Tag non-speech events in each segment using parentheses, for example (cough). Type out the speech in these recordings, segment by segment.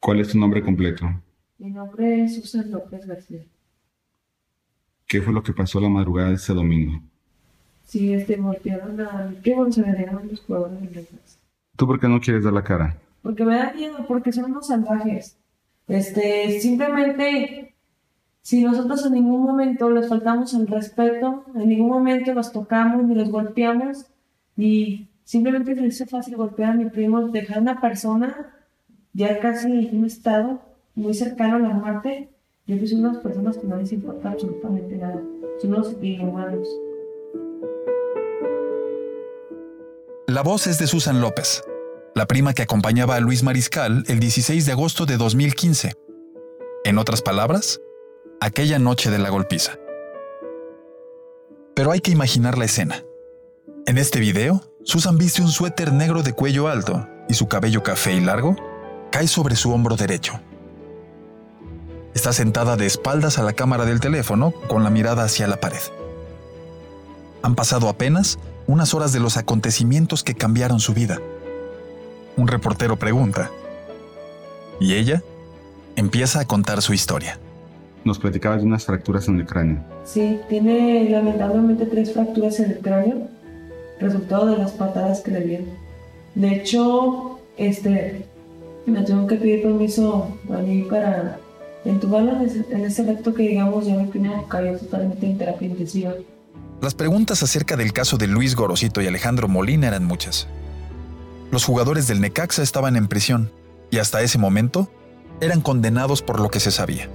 ¿Cuál es tu nombre completo? Mi nombre es Susan López García. ¿Qué fue lo que pasó la madrugada de ese domingo? Sí, este, golpearon a mi primo, se agredieron los jugadores del Texas. ¿Tú por qué no quieres dar la cara? Porque me da miedo, porque son unos salvajes. Este, simplemente, si nosotros en ningún momento les faltamos el respeto, en ningún momento los tocamos ni los golpeamos, y simplemente se hizo fácil golpear a mi primo, dejar a una persona ya casi en un estado muy cercano a la muerte, yo que son unas personas que no les importa absolutamente nada, son unos inhumanos. La voz es de Susan López, la prima que acompañaba a Luis Mariscal el 16 de agosto de 2015. En otras palabras, aquella noche de la golpiza. Pero hay que imaginar la escena. En este video, Susan viste un suéter negro de cuello alto y su cabello café y largo cae sobre su hombro derecho. Está sentada de espaldas a la cámara del teléfono con la mirada hacia la pared. Han pasado apenas unas horas de los acontecimientos que cambiaron su vida. Un reportero pregunta. Y ella empieza a contar su historia. Nos platicabas de unas fracturas en el cráneo. Sí, tiene lamentablemente tres fracturas en el cráneo, resultado de las patadas que le dieron. De hecho, este, me tengo que pedir permiso a mí para entubarla en ese, momento que digamos ya mi primo cayó totalmente en terapia intensiva. Las preguntas acerca del caso de Luis Gorosito y Alejandro Molina eran muchas. Los jugadores del Necaxa estaban en prisión y hasta ese momento eran condenados por lo que se sabía.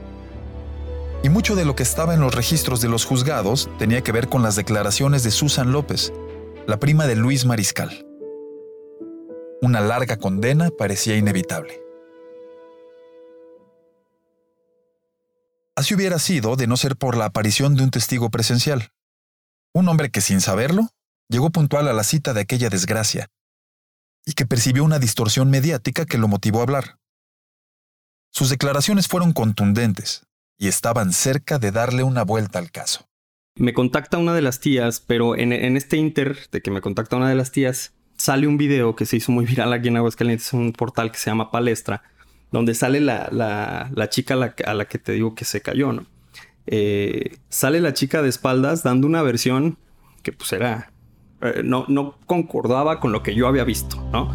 Y mucho de lo que estaba en los registros de los juzgados tenía que ver con las declaraciones de Susan López, la prima de Luis Mariscal. Una larga condena parecía inevitable. Así hubiera sido de no ser por la aparición de un testigo presencial. Un hombre que sin saberlo llegó puntual a la cita de aquella desgracia y que percibió una distorsión mediática que lo motivó a hablar. Sus declaraciones fueron contundentes y estaban cerca de darle una vuelta al caso. Me contacta una de las tías, pero en, en este inter de que me contacta una de las tías, sale un video que se hizo muy (laughs) viral aquí en Aguascalientes, un portal que se llama Palestra, donde sale la, la, chica a la, a la, que te digo que se cayó, ¿no? Eh, sale la chica de espaldas dando una versión que pues era... Eh, no, no concordaba con lo que yo había visto, ¿no?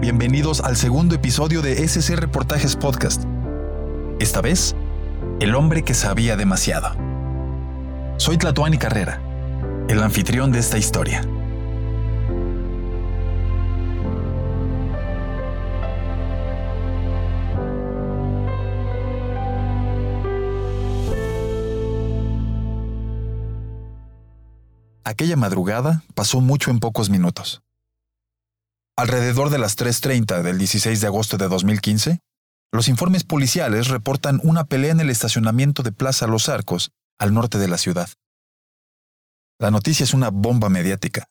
Bienvenidos al segundo episodio de SC Reportajes Podcast. Esta vez, el hombre que sabía demasiado. Soy Tlatuani Carrera, el anfitrión de esta historia. Aquella madrugada pasó mucho en pocos minutos. Alrededor de las 3.30 del 16 de agosto de 2015, los informes policiales reportan una pelea en el estacionamiento de Plaza Los Arcos, al norte de la ciudad. La noticia es una bomba mediática,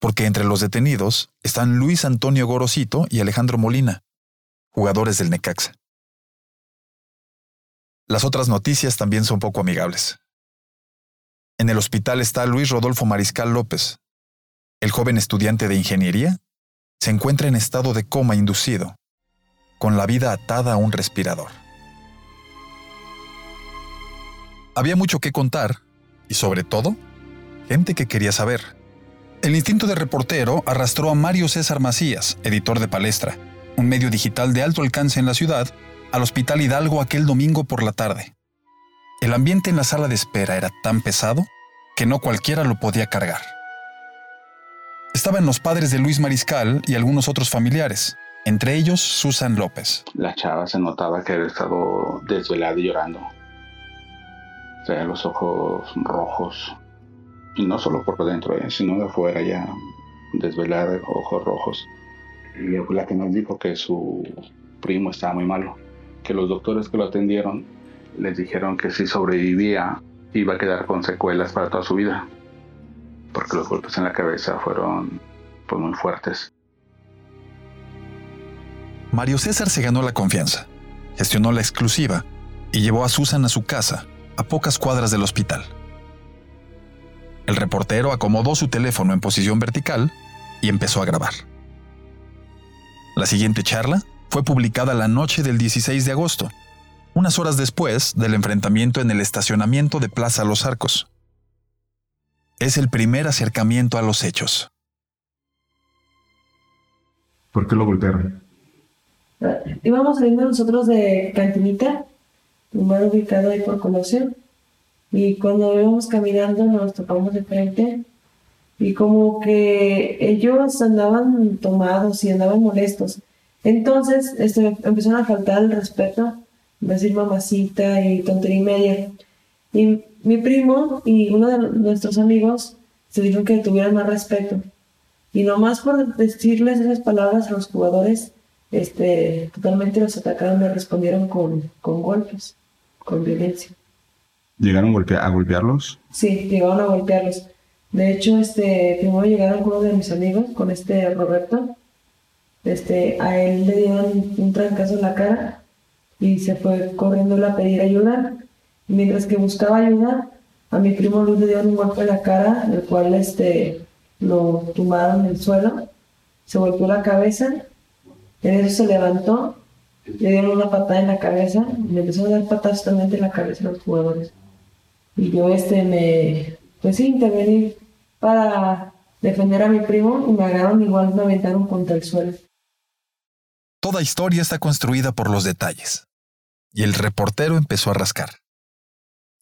porque entre los detenidos están Luis Antonio Gorosito y Alejandro Molina, jugadores del Necaxa. Las otras noticias también son poco amigables. En el hospital está Luis Rodolfo Mariscal López. El joven estudiante de ingeniería se encuentra en estado de coma inducido, con la vida atada a un respirador. Había mucho que contar y sobre todo, gente que quería saber. El instinto de reportero arrastró a Mario César Macías, editor de Palestra, un medio digital de alto alcance en la ciudad, al Hospital Hidalgo aquel domingo por la tarde. El ambiente en la sala de espera era tan pesado que no cualquiera lo podía cargar. Estaban los padres de Luis Mariscal y algunos otros familiares, entre ellos Susan López. La chava se notaba que había estado desvelada y llorando. Tenía los ojos rojos. Y no solo por dentro, ¿eh? sino de afuera ya desvelada, ojos rojos. Y la que nos dijo que su primo estaba muy malo. Que los doctores que lo atendieron les dijeron que si sobrevivía iba a quedar con secuelas para toda su vida. Porque los golpes en la cabeza fueron pues, muy fuertes. Mario César se ganó la confianza, gestionó la exclusiva y llevó a Susan a su casa, a pocas cuadras del hospital. El reportero acomodó su teléfono en posición vertical y empezó a grabar. La siguiente charla fue publicada la noche del 16 de agosto, unas horas después del enfrentamiento en el estacionamiento de Plaza Los Arcos. Es el primer acercamiento a los hechos. ¿Por qué lo golpearon? Íbamos saliendo nosotros de Cantinita, bar ubicado ahí por Colosio, y cuando íbamos caminando nos topamos de frente y como que ellos andaban tomados y andaban molestos. Entonces este, empezaron a faltar el respeto, decir mamacita y tontería y media. Y mi primo y uno de nuestros amigos se dijeron que tuvieran más respeto. Y nomás por decirles esas palabras a los jugadores, este, totalmente los atacaron y respondieron con, con golpes, con violencia. ¿Llegaron a golpearlos? Sí, llegaron a golpearlos. De hecho, este, primero llegaron uno de mis amigos, con este Roberto. Este, a él le dieron un trancazo en la cara y se fue corriendo a pedir ayuda. Mientras que buscaba ayuda, a mi primo Luis le dieron un golpe en la cara, el cual este, lo tumbaron en el suelo. Se golpeó la cabeza. En eso se levantó, le dieron una patada en la cabeza y le empezó a dar patadas totalmente en la cabeza a los jugadores. Y yo este me, pues sí, intervenir para defender a mi primo y me agarraron igual me aventaron contra el suelo. Toda historia está construida por los detalles. Y el reportero empezó a rascar,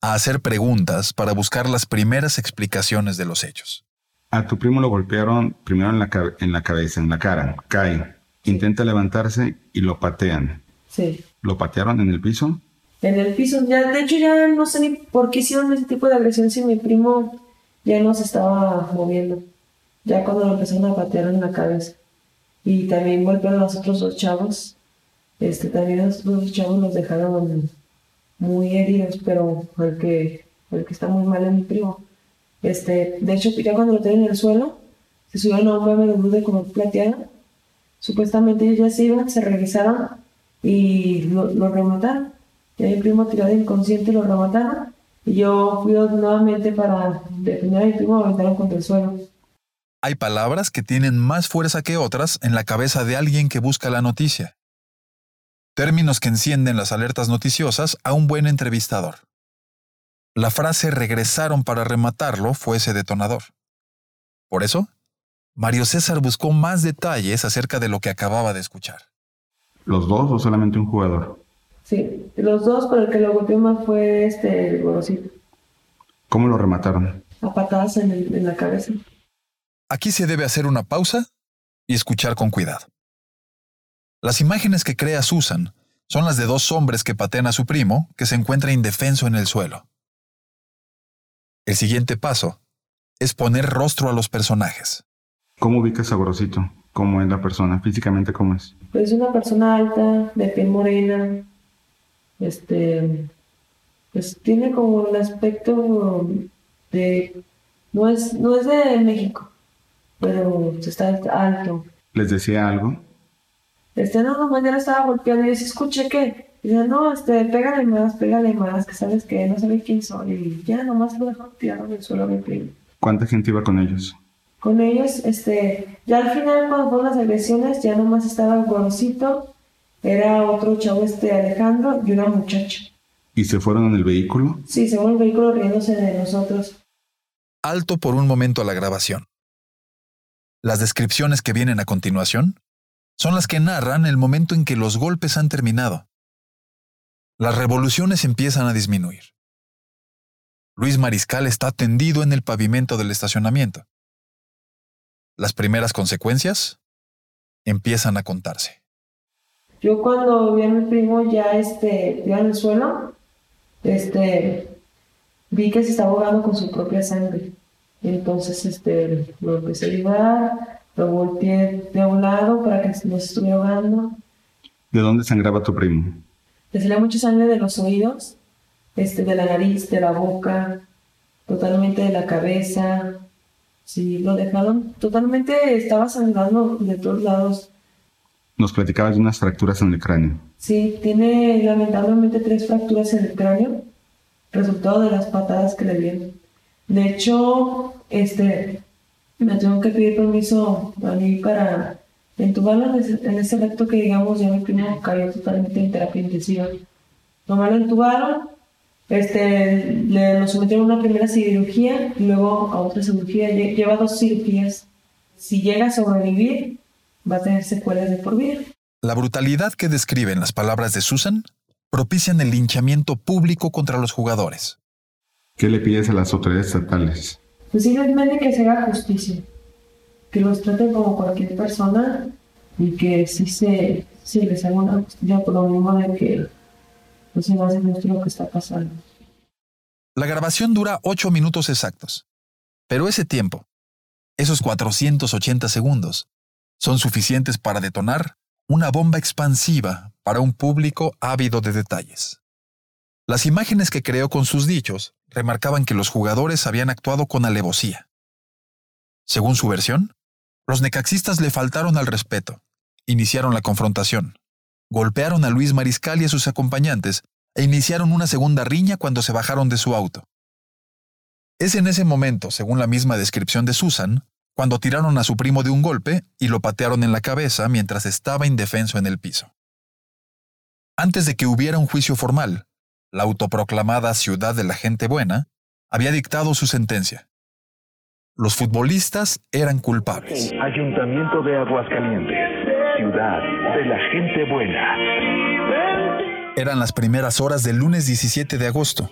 a hacer preguntas para buscar las primeras explicaciones de los hechos. A tu primo lo golpearon primero en la, en la cabeza, en la cara, cae, intenta levantarse y lo patean. Sí. ¿Lo patearon en el piso? En el piso, ya, de hecho ya no sé ni por qué hicieron ese tipo de agresión si mi primo ya no se estaba moviendo. Ya cuando lo empezaron a patear en la cabeza. Y también golpearon a los otros dos chavos. Este, también los otros dos chavos los dejaron muy heridos, pero el que, el que está muy mal es mi primo. Este, de hecho, ya cuando lo tienen en el suelo, se subieron a un BMW de color plateado. Supuestamente ellos ya se iban, se regresaron y lo, lo remataron. Y mi primo tirado inconsciente lo remataron y yo fui nuevamente para defender a mi primo, aventaron contra el suelo. Hay palabras que tienen más fuerza que otras en la cabeza de alguien que busca la noticia. Términos que encienden las alertas noticiosas a un buen entrevistador. La frase regresaron para rematarlo fue ese detonador. Por eso, Mario César buscó más detalles acerca de lo que acababa de escuchar. ¿Los dos o solamente un jugador? Sí, los dos, pero el que lo golpeó más fue este, el Gorosito. ¿Cómo lo remataron? A patadas en, en la cabeza. Aquí se debe hacer una pausa y escuchar con cuidado. Las imágenes que crea Susan son las de dos hombres que patean a su primo que se encuentra indefenso en el suelo. El siguiente paso es poner rostro a los personajes. ¿Cómo ubicas a Gorosito? ¿Cómo es la persona? ¿Físicamente cómo es? Pues una persona alta, de piel morena, este, pues tiene como el aspecto de, no es, no es de México, pero está alto. ¿Les decía algo? Este, no, no, mañana estaba golpeando y yo escuché que, dice, no, este, pégale más, pégale más, que sabes que no sabe quién soy, y ya nomás lo dejó tirado en el suelo mi primo. ¿Cuánta gente iba con ellos? Con ellos, este, ya al final cuando fueron las agresiones, ya nomás estaba el gorosito, era otro chavo, este Alejandro, y una muchacha. ¿Y se fueron en el vehículo? Sí, se fueron en el vehículo riéndose de nosotros. Alto por un momento a la grabación. Las descripciones que vienen a continuación son las que narran el momento en que los golpes han terminado. Las revoluciones empiezan a disminuir. Luis Mariscal está tendido en el pavimento del estacionamiento. Las primeras consecuencias empiezan a contarse. Yo cuando vi a mi primo ya este, en el suelo, este, vi que se estaba ahogando con su propia sangre. Entonces este, lo empecé a ayudar, lo volteé de un lado para que no se estuviera ahogando. ¿De dónde sangraba tu primo? Le salía mucha sangre de los oídos, este, de la nariz, de la boca, totalmente de la cabeza. Sí, lo dejaron totalmente, estaba sangrando de todos lados. Nos platicabas de unas fracturas en el cráneo. Sí, tiene lamentablemente tres fracturas en el cráneo, resultado de las patadas que le dieron. De hecho, este, me tengo que pedir permiso a mí para entubarlo en ese acto que digamos ya mi primo cayó totalmente en terapia intensiva. Nomás lo entubaron, este, le, nos sometieron a una primera cirugía y luego a otra cirugía. Lleva dos cirugías. Si llega a sobrevivir, va a tener secuelas de por vida. La brutalidad que describen las palabras de Susan propician el linchamiento público contra los jugadores. ¿Qué le pides a las autoridades estatales? Pues simplemente que se haga justicia, que los traten como cualquier persona y que sí se, les haga una justicia por lo mismo de que pasando. La grabación dura ocho minutos exactos, pero ese tiempo, esos 480 segundos, son suficientes para detonar una bomba expansiva para un público ávido de detalles. Las imágenes que creó con sus dichos remarcaban que los jugadores habían actuado con alevosía. Según su versión, los necaxistas le faltaron al respeto, iniciaron la confrontación, golpearon a Luis Mariscal y a sus acompañantes e iniciaron una segunda riña cuando se bajaron de su auto. Es en ese momento, según la misma descripción de Susan, cuando tiraron a su primo de un golpe y lo patearon en la cabeza mientras estaba indefenso en el piso. Antes de que hubiera un juicio formal, la autoproclamada Ciudad de la Gente Buena había dictado su sentencia. Los futbolistas eran culpables. Ayuntamiento de Aguascalientes, Ciudad de la Gente Buena. Eran las primeras horas del lunes 17 de agosto.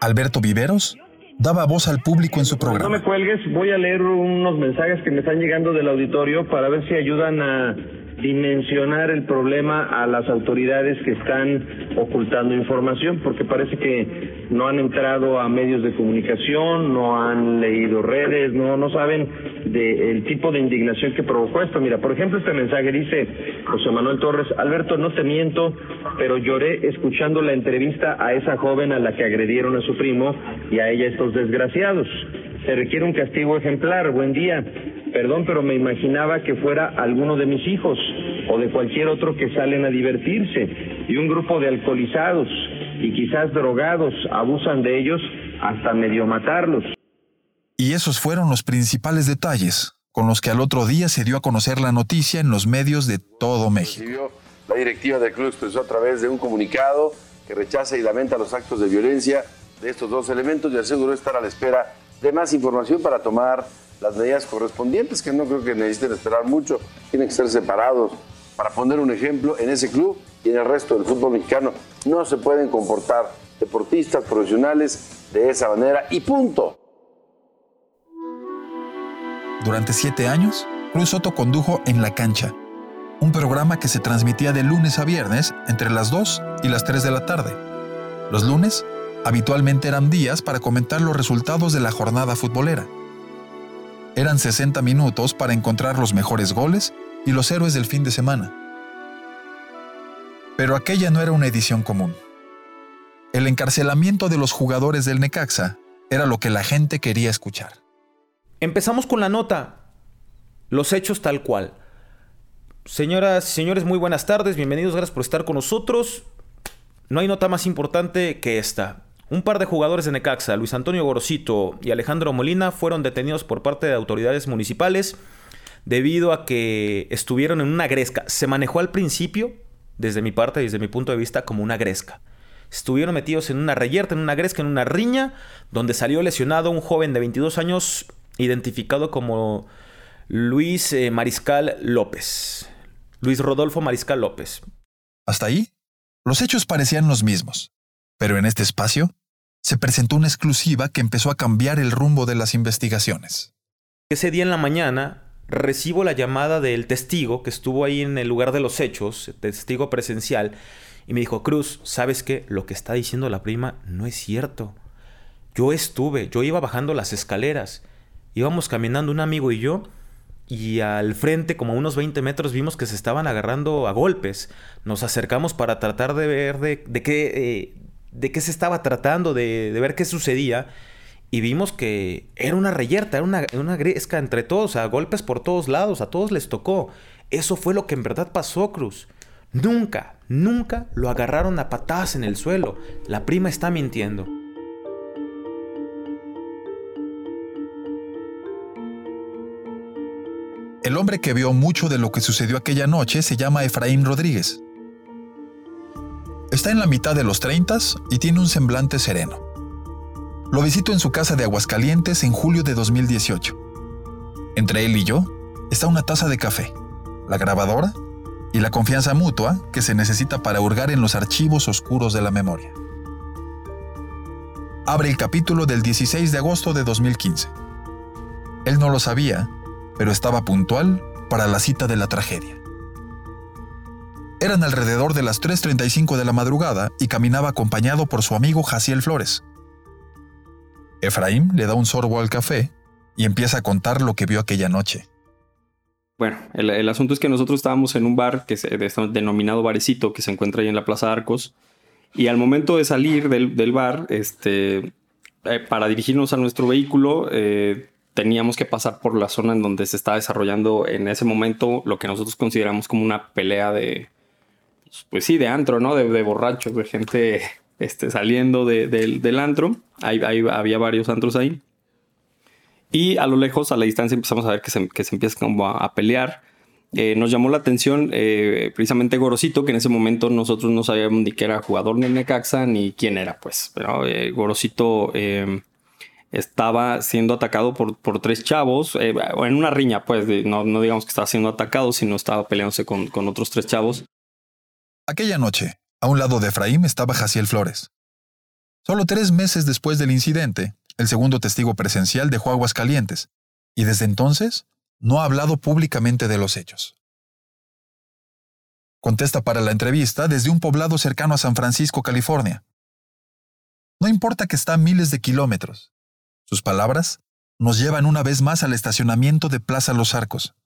Alberto Viveros daba voz al público en su programa. No me cuelgues, voy a leer unos mensajes que me están llegando del auditorio para ver si ayudan a dimensionar el problema a las autoridades que están ocultando información, porque parece que no han entrado a medios de comunicación, no han leído redes, no, no saben del tipo de indignación que provocó esto. Mira, por ejemplo, este mensaje dice José Manuel Torres, Alberto, no te miento, pero lloré escuchando la entrevista a esa joven a la que agredieron a su primo y a ella estos desgraciados. Se requiere un castigo ejemplar. Buen día. Perdón, pero me imaginaba que fuera alguno de mis hijos o de cualquier otro que salen a divertirse y un grupo de alcoholizados y quizás drogados abusan de ellos hasta medio matarlos. Y esos fueron los principales detalles con los que al otro día se dio a conocer la noticia en los medios de todo México. La directiva del club expresó a través de un comunicado que rechaza y lamenta los actos de violencia de estos dos elementos y aseguró estar a la espera de más información para tomar las medidas correspondientes, que no creo que necesiten esperar mucho, tienen que ser separados. Para poner un ejemplo, en ese club y en el resto del fútbol mexicano no se pueden comportar deportistas profesionales de esa manera y punto. Durante siete años, Cruz Soto condujo En la Cancha, un programa que se transmitía de lunes a viernes entre las 2 y las 3 de la tarde. Los lunes habitualmente eran días para comentar los resultados de la jornada futbolera. Eran 60 minutos para encontrar los mejores goles y los héroes del fin de semana. Pero aquella no era una edición común. El encarcelamiento de los jugadores del Necaxa era lo que la gente quería escuchar. Empezamos con la nota. Los hechos tal cual. Señoras y señores, muy buenas tardes. Bienvenidos, gracias por estar con nosotros. No hay nota más importante que esta. Un par de jugadores de Necaxa, Luis Antonio Gorosito y Alejandro Molina, fueron detenidos por parte de autoridades municipales debido a que estuvieron en una gresca. Se manejó al principio, desde mi parte, desde mi punto de vista, como una gresca. Estuvieron metidos en una reyerta, en una gresca, en una riña, donde salió lesionado un joven de 22 años identificado como Luis eh, Mariscal López. Luis Rodolfo Mariscal López. Hasta ahí, los hechos parecían los mismos. Pero en este espacio, se presentó una exclusiva que empezó a cambiar el rumbo de las investigaciones. Ese día en la mañana recibo la llamada del testigo que estuvo ahí en el lugar de los hechos, testigo presencial, y me dijo, Cruz, ¿sabes qué? Lo que está diciendo la prima no es cierto. Yo estuve, yo iba bajando las escaleras, íbamos caminando un amigo y yo, y al frente, como a unos 20 metros, vimos que se estaban agarrando a golpes. Nos acercamos para tratar de ver de, qué, eh, de qué se estaba tratando, de, ver qué sucedía. Y vimos que era una reyerta, era una, una gresca entre todos, a golpes por todos lados, a todos les tocó. Eso fue lo que en verdad pasó, Cruz. Nunca, nunca lo agarraron a patadas en el suelo. La prima está mintiendo. El hombre que vio mucho de lo que sucedió aquella noche se llama Efraín Rodríguez. Está en la mitad de los 30 y tiene un semblante sereno. Lo visito en su casa de Aguascalientes en julio de 2018. Entre él y yo está una taza de café, la grabadora y la confianza mutua que se necesita para hurgar en los archivos oscuros de la memoria. Abre el capítulo del 16 de agosto de 2015. Él no lo sabía, pero estaba puntual para la cita de la tragedia. Eran alrededor de las 3.35 de la madrugada y caminaba acompañado por su amigo Jaciel Flores. Efraín le da un sorbo al café y empieza a contar lo que vio aquella noche. Bueno, el, asunto es que nosotros estábamos en un bar que se denominado Barecito, que se encuentra ahí en la Plaza Arcos, y al momento de salir del, bar, este, eh, para dirigirnos a nuestro vehículo, eh, teníamos que pasar por la zona en donde se estaba desarrollando en ese momento lo que nosotros consideramos como una pelea de, pues sí, de antro, ¿no? De, borrachos, de gente este, saliendo del antro. Ahí, había varios antros ahí. Y a lo lejos, a la distancia, empezamos a ver que se, que se empieza como a, pelear. Eh, nos llamó la atención eh, precisamente Gorosito, que en ese momento nosotros no sabíamos ni que era jugador de Necaxa ni quién era, pues. Pero eh, Gorosito estaba siendo atacado por, por tres chavos, en una riña, pues, no, no, digamos que estaba siendo atacado, sino estaba peleándose con, con otros tres chavos. Aquella noche, a un lado de Efraín estaba Jaciel Flores. Solo tres meses después del incidente, el segundo testigo presencial dejó Aguas Calientes, y desde entonces no ha hablado públicamente de los hechos. Contesta para la entrevista desde un poblado cercano a San Francisco, California. No importa que está a miles de kilómetros. Sus palabras nos llevan una vez más al estacionamiento de Plaza Los Arcos.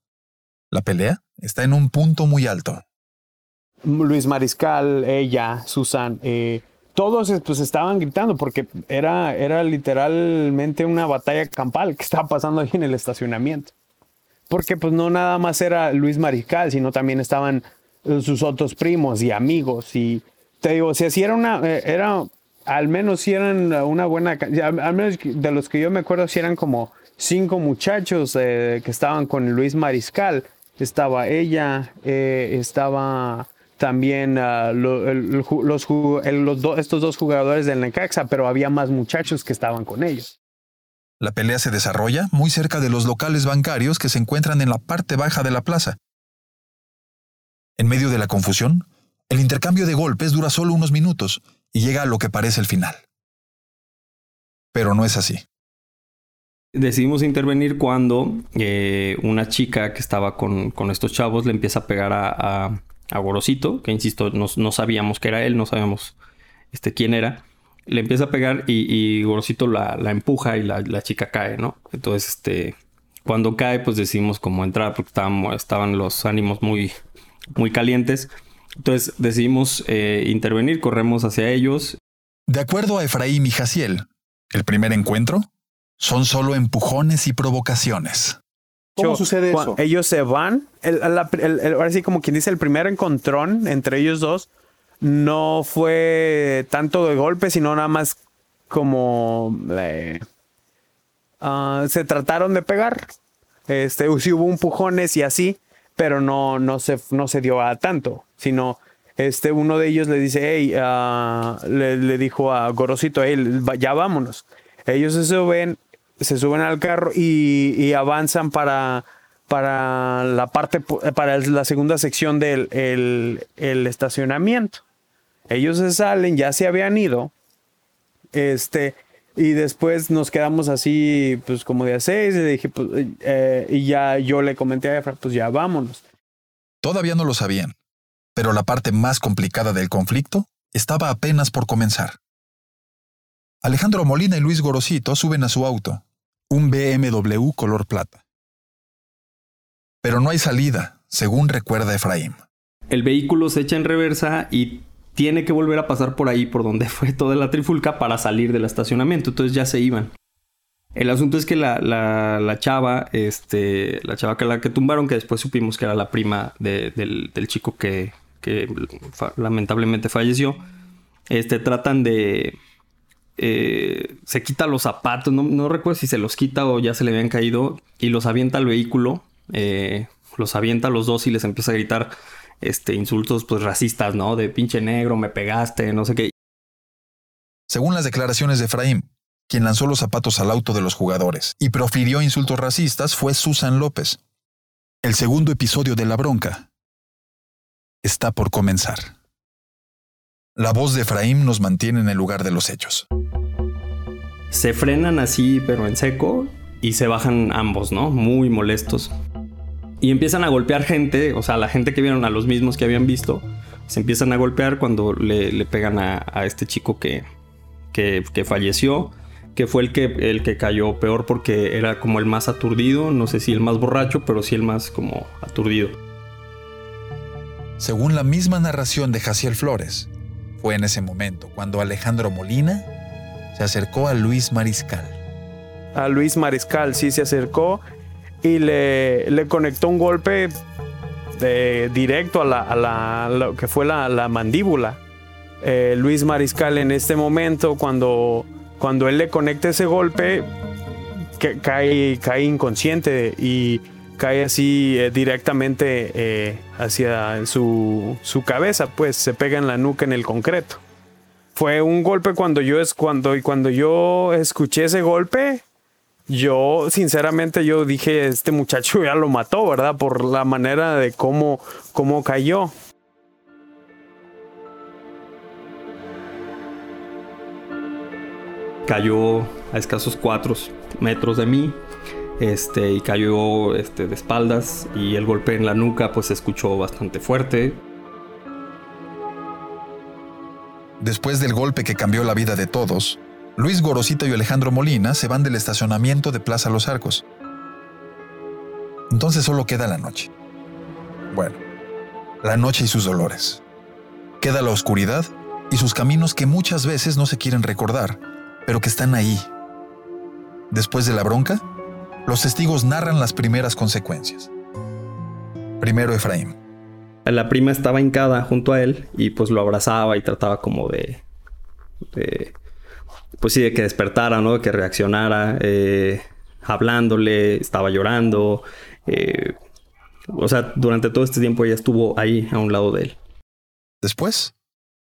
La pelea está en un punto muy alto. Luis Mariscal, ella, Susan, eh, todos pues estaban gritando porque era, era literalmente una batalla campal que estaba pasando ahí en el estacionamiento. Porque pues no nada más era Luis Mariscal, sino también estaban eh, sus otros primos y amigos. Y te digo, si así era una, eh, era, al menos si eran una buena, al menos de los que yo me acuerdo, si eran como cinco muchachos eh, que estaban con Luis Mariscal. Estaba ella, estaba también uh, los, estos dos jugadores del Necaxa, pero había más muchachos que estaban con ellos. La pelea se desarrolla muy cerca de los locales bancarios que se encuentran en la parte baja de la plaza. En medio de la confusión, el intercambio de golpes dura solo unos minutos y llega a lo que parece el final. Pero no es así. Decidimos intervenir cuando eh, una chica que estaba con, con, estos chavos le empieza a pegar a, a Gorosito, que insisto, no, sabíamos que era él, no sabíamos este, quién era. Le empieza a pegar y, Gorosito la, empuja y la, chica cae, ¿no? Entonces, este, cuando cae, pues decidimos como entrar porque estaban, estaban los ánimos muy, muy calientes. Entonces decidimos eh, intervenir, corremos hacia ellos. De acuerdo a Efraín y Jaciel, el primer encuentro son solo empujones y provocaciones. ¿Cómo sucede eso? Ellos se van. ahora sí, como quien dice, el primer encontrón entre ellos dos no fue tanto de golpe, sino nada más como eh, ah, se trataron de pegar. Este, sí hubo empujones y así, pero no, no, se, no se dio a tanto, sino este, uno de ellos le dice, hey, ah", le, dijo a Gorosito, hey, ya vámonos. Ellos se ven se suben al carro y, avanzan para, para la parte, para la segunda sección del el, estacionamiento. Ellos se salen, ya se habían ido. Este, y después nos quedamos así, pues como de a seis, y dije, pues, eh, y ya yo le comenté a Efra, pues ya vámonos. Todavía no lo sabían, pero la parte más complicada del conflicto estaba apenas por comenzar. Alejandro Molina y Luis Gorosito suben a su auto, un BMW color plata. Pero no hay salida, según recuerda Efraín. El vehículo se echa en reversa y tiene que volver a pasar por ahí, por donde (laughs) fue toda la trifulca, para salir del estacionamiento. Entonces ya se iban. El asunto es que la, la, chava, este, la chava que la que tumbaron, que después supimos que era la prima del, chico que, que lamentablemente falleció, este, tratan de, eh, se quita los zapatos, no, recuerdo si se los quita o ya se le habían caído y los avienta al vehículo eh, los avienta a los dos y les empieza a gritar este, insultos pues racistas, ¿no? De pinche negro, me pegaste, no sé qué. Según las declaraciones de Efraín, quien lanzó los zapatos al auto de los jugadores y profirió insultos racistas fue Susan López. El segundo episodio de La Bronca está por comenzar. La voz de Efraín nos mantiene en el lugar de los hechos. Se frenan así, pero en seco, y se bajan ambos, ¿no? Muy molestos. Y empiezan a golpear gente, o sea, la gente que vieron a los mismos que habían visto, se empiezan a golpear cuando le, pegan a, este chico que, que, falleció, que fue el que, el que cayó peor porque era como el más aturdido, no sé si el más borracho, pero sí el más como aturdido. Según la misma narración de Jaciel Flores, fue en ese momento cuando Alejandro Molina se acercó a Luis Mariscal. A Luis Mariscal sí se acercó y le, le conectó un golpe de, directo a, la, lo que fue la, mandíbula. Eh, Luis Mariscal en este momento, cuando, cuando él le conecta ese golpe, que, cae, cae inconsciente y cae así eh, directamente eh, hacia su, su, cabeza, pues se pega en la nuca en el concreto. Fue un golpe cuando yo, es, cuando, cuando yo escuché ese golpe, yo sinceramente yo dije, este muchacho ya lo mató, ¿verdad? Por la manera de cómo, cómo cayó. Cayó a escasos cuatro metros de mí, este, y cayó este, de espaldas y el golpe en la nuca pues se escuchó bastante fuerte. Después del golpe que cambió la vida de todos, Luis Gorosito y Alejandro Molina se van del estacionamiento de Plaza Los Arcos. Entonces solo queda la noche. Bueno, la noche y sus dolores. Queda la oscuridad y sus caminos que muchas veces no se quieren recordar, pero que están ahí. Después de la bronca, los testigos narran las primeras consecuencias. Primero Efraín. La prima estaba hincada junto a él y pues lo abrazaba y trataba como de, pues sí, de que despertara, ¿no? De que reaccionara, eh, hablándole, estaba llorando. Eh, o sea, durante todo este tiempo ella estuvo ahí a un lado de él. Después,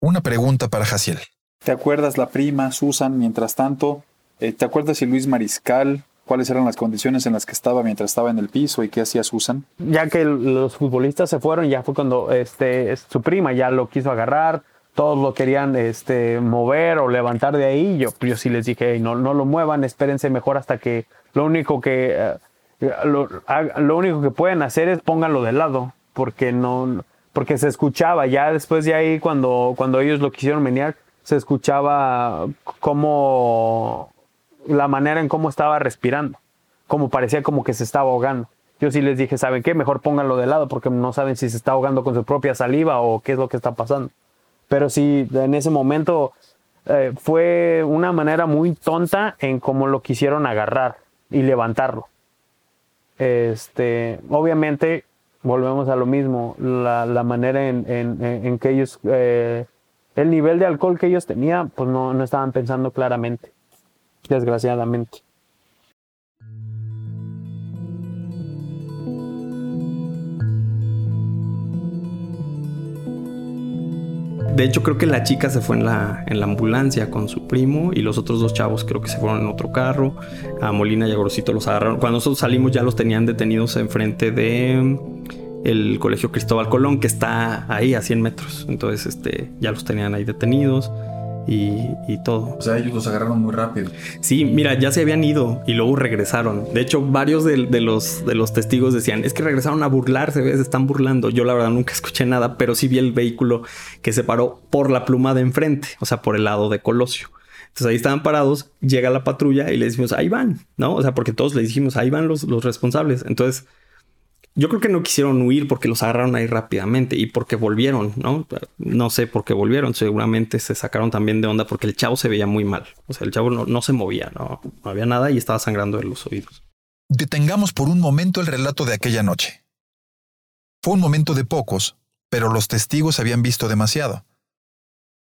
una pregunta para Jaciel. ¿Te acuerdas la prima, Susan, mientras tanto? Eh, ¿Te acuerdas si Luis Mariscal cuáles eran las condiciones en las que estaba mientras estaba en el piso y qué hacía Susan. Ya que los futbolistas se fueron, ya fue cuando este, su prima ya lo quiso agarrar, todos lo querían este, mover o levantar de ahí. Yo, yo sí les dije, no, no lo muevan, espérense mejor hasta que lo único que, eh, lo, único que pueden hacer es pónganlo de lado, porque no, porque se escuchaba ya después de ahí cuando, cuando ellos lo quisieron menear, se escuchaba como la manera en cómo estaba respirando, como parecía como que se estaba ahogando. Yo sí les dije, ¿saben qué? Mejor pónganlo de lado porque no saben si se está ahogando con su propia saliva o qué es lo que está pasando. Pero sí, en ese momento eh, fue una manera muy tonta en cómo lo quisieron agarrar y levantarlo. Este, obviamente, volvemos a lo mismo, la, manera en, que ellos, eh, el nivel de alcohol que ellos tenían, pues no, no estaban pensando claramente desgraciadamente. De hecho, creo que la chica se fue en la, en la ambulancia con su primo y los otros dos chavos creo que se fueron en otro carro. A Molina y a Gorosito los agarraron. Cuando nosotros salimos ya los tenían detenidos enfrente de mm, el Colegio Cristóbal Colón, que está ahí a 100 metros. Entonces, este, ya los tenían ahí detenidos y, todo. O sea, ellos los agarraron muy rápido. Sí, mira, ya se habían ido y luego regresaron. De hecho, varios de, los, de los testigos decían, es que regresaron a burlarse, se están burlando. Yo la verdad nunca escuché nada, pero sí vi el vehículo que se paró por la pluma de enfrente, o sea, por el lado de Colosio. Entonces ahí estaban parados, llega la patrulla y le decimos, ahí van, ¿no? O sea, porque todos le dijimos, ahí van los, los responsables. Entonces yo creo que no quisieron huir porque los agarraron ahí rápidamente y porque volvieron, ¿no? No sé por qué volvieron. Seguramente se sacaron también de onda porque el chavo se veía muy mal. O sea, el chavo no, se movía, ¿no? no había nada y estaba sangrando en los oídos. Detengamos por un momento el relato de aquella noche. Fue un momento de pocos, pero los testigos habían visto demasiado.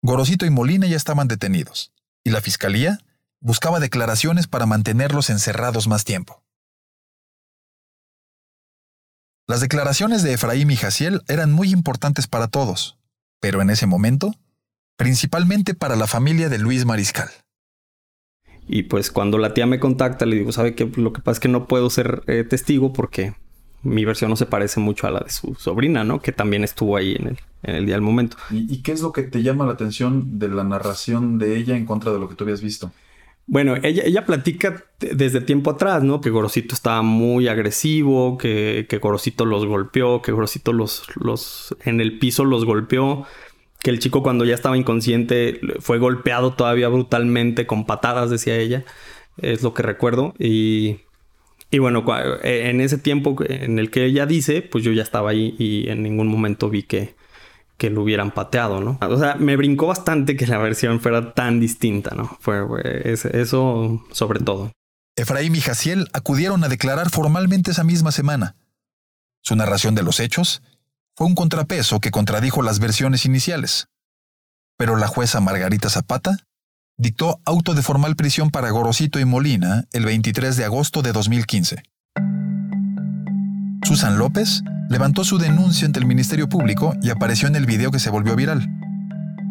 Gorosito y Molina ya estaban detenidos, y la fiscalía buscaba declaraciones para mantenerlos encerrados más tiempo. Las declaraciones de Efraín y Jaciel eran muy importantes para todos, pero en ese momento, principalmente para la familia de Luis Mariscal. Y pues cuando la tía me contacta, le digo, ¿sabe qué? Lo que pasa es que no puedo ser eh, testigo porque mi versión no se parece mucho a la de su sobrina, ¿no? Que también estuvo ahí en el, en el día del momento. ¿Y, ¿Y, qué es lo que te llama la atención de la narración de ella en contra de lo que tú habías visto? Bueno, ella, platica desde tiempo atrás, ¿no? Que Gorosito estaba muy agresivo, que, que Gorosito los golpeó, que Gorosito los, los en el piso los golpeó, que el chico cuando ya estaba inconsciente fue golpeado todavía brutalmente con patadas, decía ella. Es lo que recuerdo. Y, y bueno, en ese tiempo en el que ella dice, pues yo ya estaba ahí y en ningún momento vi que, que lo hubieran pateado, ¿no? O sea, me brincó bastante que la versión fuera tan distinta, ¿no? Fue, eso sobre todo. Efraín y Jaciel acudieron a declarar formalmente esa misma semana. Su narración de los hechos fue un contrapeso que contradijo las versiones iniciales. Pero la jueza Margarita Zapata dictó auto de formal prisión para Gorosito y Molina el 23 de agosto de 2015. Susan López levantó su denuncia ante el Ministerio Público y apareció en el video que se volvió viral,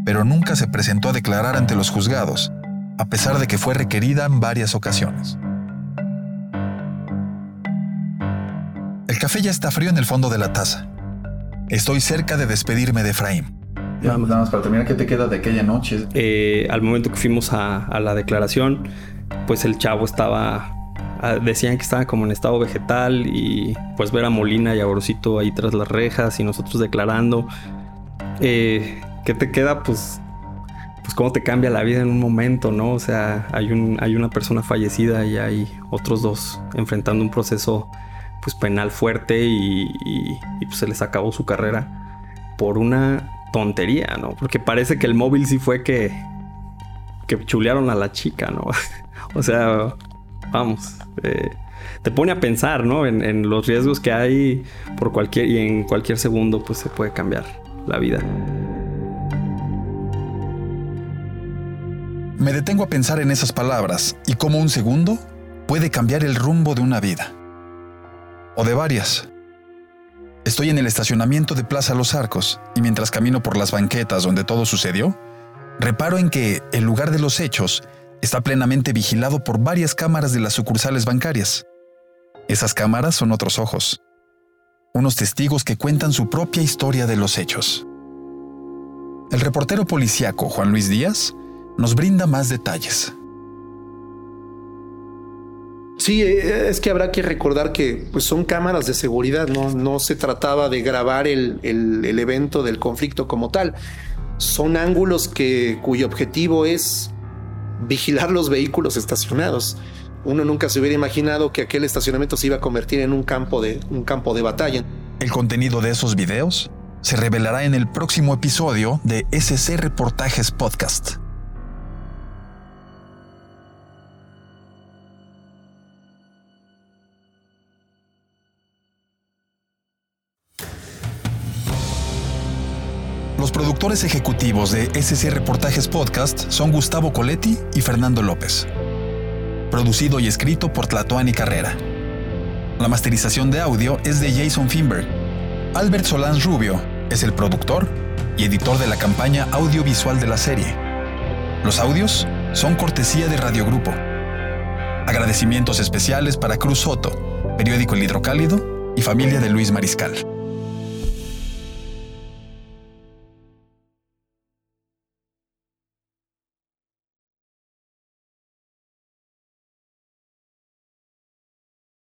pero nunca se presentó a declarar ante los juzgados, a pesar de que fue requerida en varias ocasiones. El café ya está frío en el fondo de la taza. Estoy cerca de despedirme de Efraín. Ya, nada más para terminar, ¿qué te queda de aquella noche? Eh, al momento que fuimos a, la declaración, pues el chavo estaba decían que estaba como en estado vegetal y pues ver a Molina y a Gorosito ahí tras las rejas y nosotros declarando. Eh, ¿Qué te queda? Pues, pues cómo te cambia la vida en un momento, ¿no? O sea, hay, un, hay una persona fallecida y hay otros dos enfrentando un proceso pues penal fuerte y, pues se les acabó su carrera por una tontería, ¿no? Porque parece que el móvil sí fue que, que chulearon a la chica, ¿no? (laughs) o sea, vamos, eh, te pone a pensar, ¿no? En, en, los riesgos que hay por cualquier y en cualquier segundo pues se puede cambiar la vida. Me detengo a pensar en esas palabras y cómo un segundo puede cambiar el rumbo de una vida o de varias. Estoy en el estacionamiento de Plaza Los Arcos y mientras camino por las banquetas donde todo sucedió, reparo en que el lugar de los hechos está plenamente vigilado por varias cámaras de las sucursales bancarias. Esas cámaras son otros ojos, unos testigos que cuentan su propia historia de los hechos. El reportero policíaco Juan Luis Díaz nos brinda más detalles. Sí, eh, es que habrá que recordar que pues, son cámaras de seguridad, no, no se trataba de grabar el, el, evento del conflicto como tal. Son ángulos que, cuyo objetivo es vigilar los vehículos estacionados. Uno nunca se hubiera imaginado que aquel estacionamiento se iba a convertir en un campo de, un campo de batalla. El contenido de esos videos se revelará en el próximo episodio de SC Reportajes Podcast. Los productores ejecutivos de SC Reportajes Podcast son Gustavo Coletti y Fernando López. Producido y escrito por Tlatoani Carrera. La masterización de audio es de Jason Finberg. Albert Solán Rubio es el productor y editor de la campaña audiovisual de la serie. Los audios son cortesía de Radio Grupo. Agradecimientos especiales para Cruz Soto, Periódico El Hidrocálido y familia de Luis Mariscal.